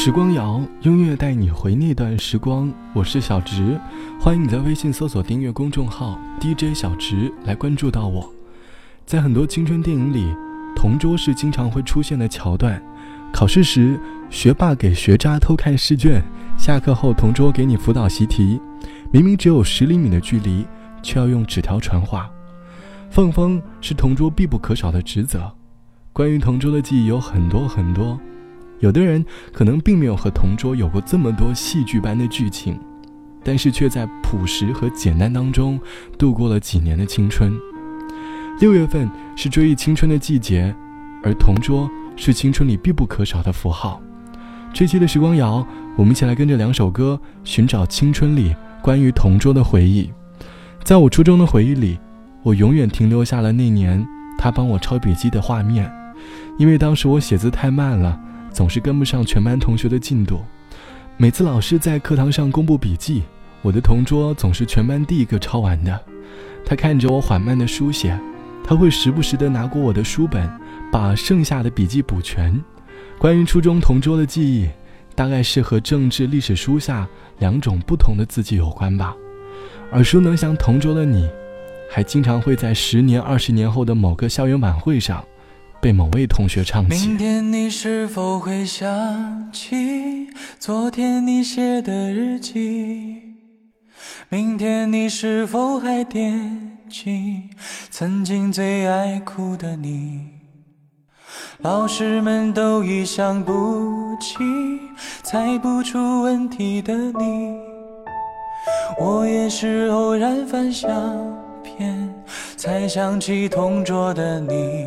时光谣，音乐带你回那段时光。我是小植，欢迎你在微信搜索订阅公众号 DJ 小植来关注到我。在很多青春电影里，同桌是经常会出现的桥段。考试时，学霸给学渣偷看试卷；下课后，同桌给你辅导习题。明明只有十厘米的距离，却要用纸条传话。放风是同桌必不可少的职责。关于同桌的记忆有很多很多。有的人可能并没有和同桌有过这么多戏剧般的剧情，但是却在朴实和简单当中度过了几年的青春。六月份是追忆青春的季节，而同桌是青春里必不可少的符号。这期的时光谣，我们一起来跟着两首歌，寻找青春里关于同桌的回忆。在我初中的回忆里，我永远停留下了那年他帮我抄笔记的画面，因为当时我写字太慢了。总是跟不上全班同学的进度，每次老师在课堂上公布笔记，我的同桌总是全班第一个抄完的。他看着我缓慢的书写，他会时不时的拿过我的书本，把剩下的笔记补全。关于初中同桌的记忆，大概是和政治、历史书下两种不同的字迹有关吧。耳熟能详同桌的你，还经常会在十年、二十年后的某个校园晚会上。被某位同学唱起。明天你是否会想起昨天你写的日记？明天你是否还惦记曾经最爱哭的你？老师们都已想不起猜不出问题的你，我也是偶然翻相片才想起同桌的你。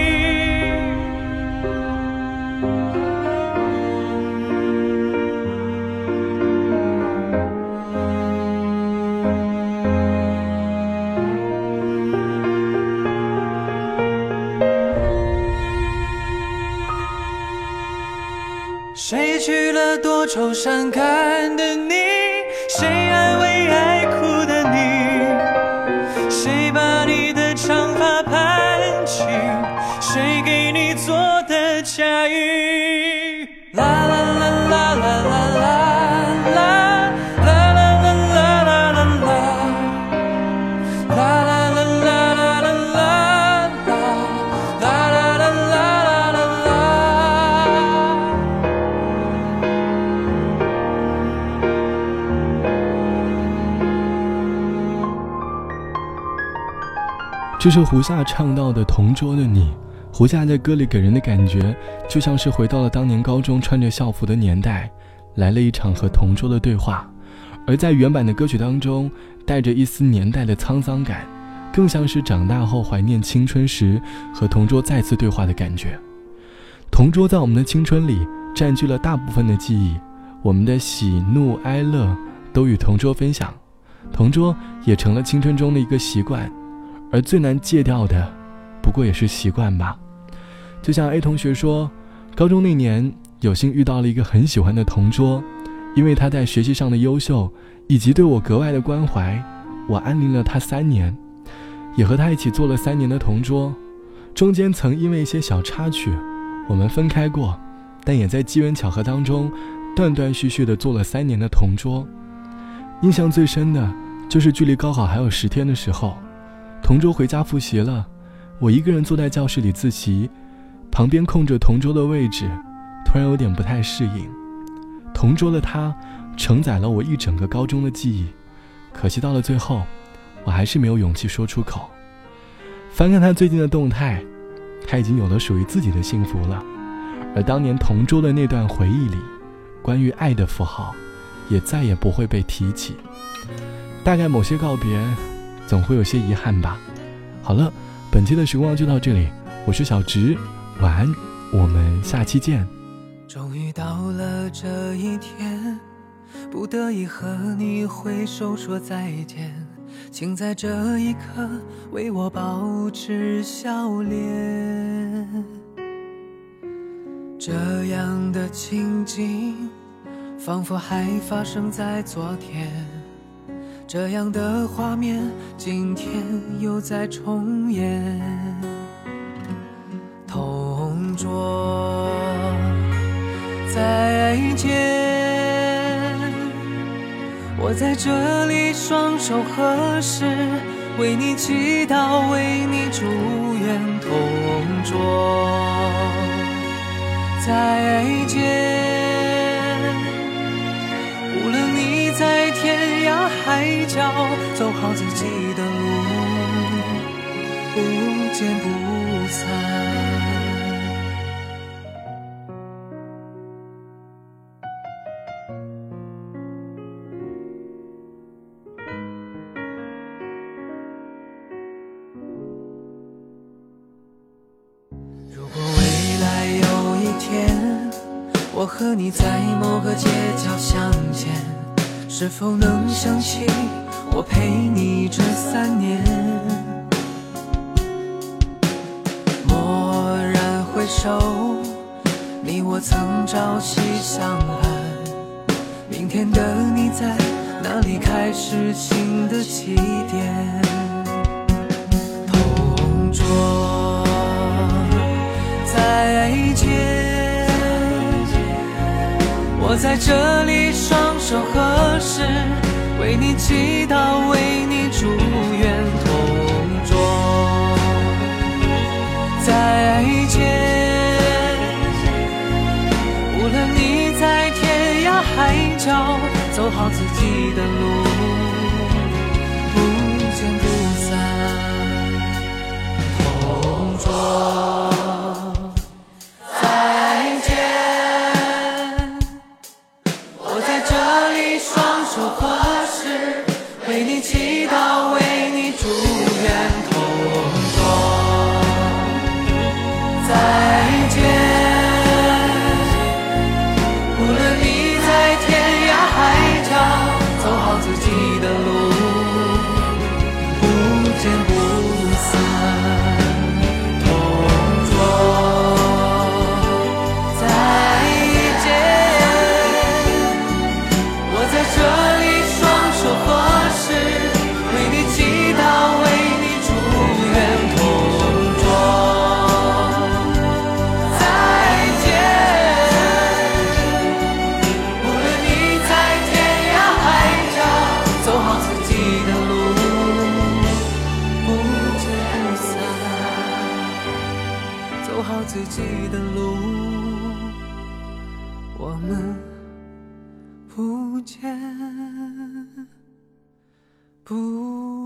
谁娶了多愁善感的你？谁安慰爱哭的？这是胡夏唱到的《同桌的你》。胡夏在歌里给人的感觉，就像是回到了当年高中穿着校服的年代，来了一场和同桌的对话。而在原版的歌曲当中，带着一丝年代的沧桑感，更像是长大后怀念青春时和同桌再次对话的感觉。同桌在我们的青春里占据了大部分的记忆，我们的喜怒哀乐都与同桌分享，同桌也成了青春中的一个习惯。而最难戒掉的，不过也是习惯吧。就像 A 同学说，高中那年有幸遇到了一个很喜欢的同桌，因为他在学习上的优秀，以及对我格外的关怀，我安利了他三年，也和他一起做了三年的同桌。中间曾因为一些小插曲，我们分开过，但也在机缘巧合当中，断断续续的做了三年的同桌。印象最深的就是距离高考还有十天的时候。同桌回家复习了，我一个人坐在教室里自习，旁边空着同桌的位置，突然有点不太适应。同桌的他，承载了我一整个高中的记忆，可惜到了最后，我还是没有勇气说出口。翻看他最近的动态，他已经有了属于自己的幸福了，而当年同桌的那段回忆里，关于爱的符号，也再也不会被提起。大概某些告别。总会有些遗憾吧。好了，本期的时光就到这里，我是小直，晚安，我们下期见。终于到了这一天，不得已和你挥手说再见，请在这一刻为我保持笑脸。这样的情景，仿佛还发生在昨天。这样的画面，今天又在重演。同桌，再见。我在这里双手合十，为你祈祷，为你祝愿。同桌，再见。在天涯海角，走好自己的路，不见不散。如果未来有一天，我和你在某个街角相见。是否能想起我陪你这三年？蓦然回首，你我曾朝夕相伴。明天的你在哪里开始新的起点？同桌，再见。我在这里双手合十，为你祈祷，为你祝愿。不见不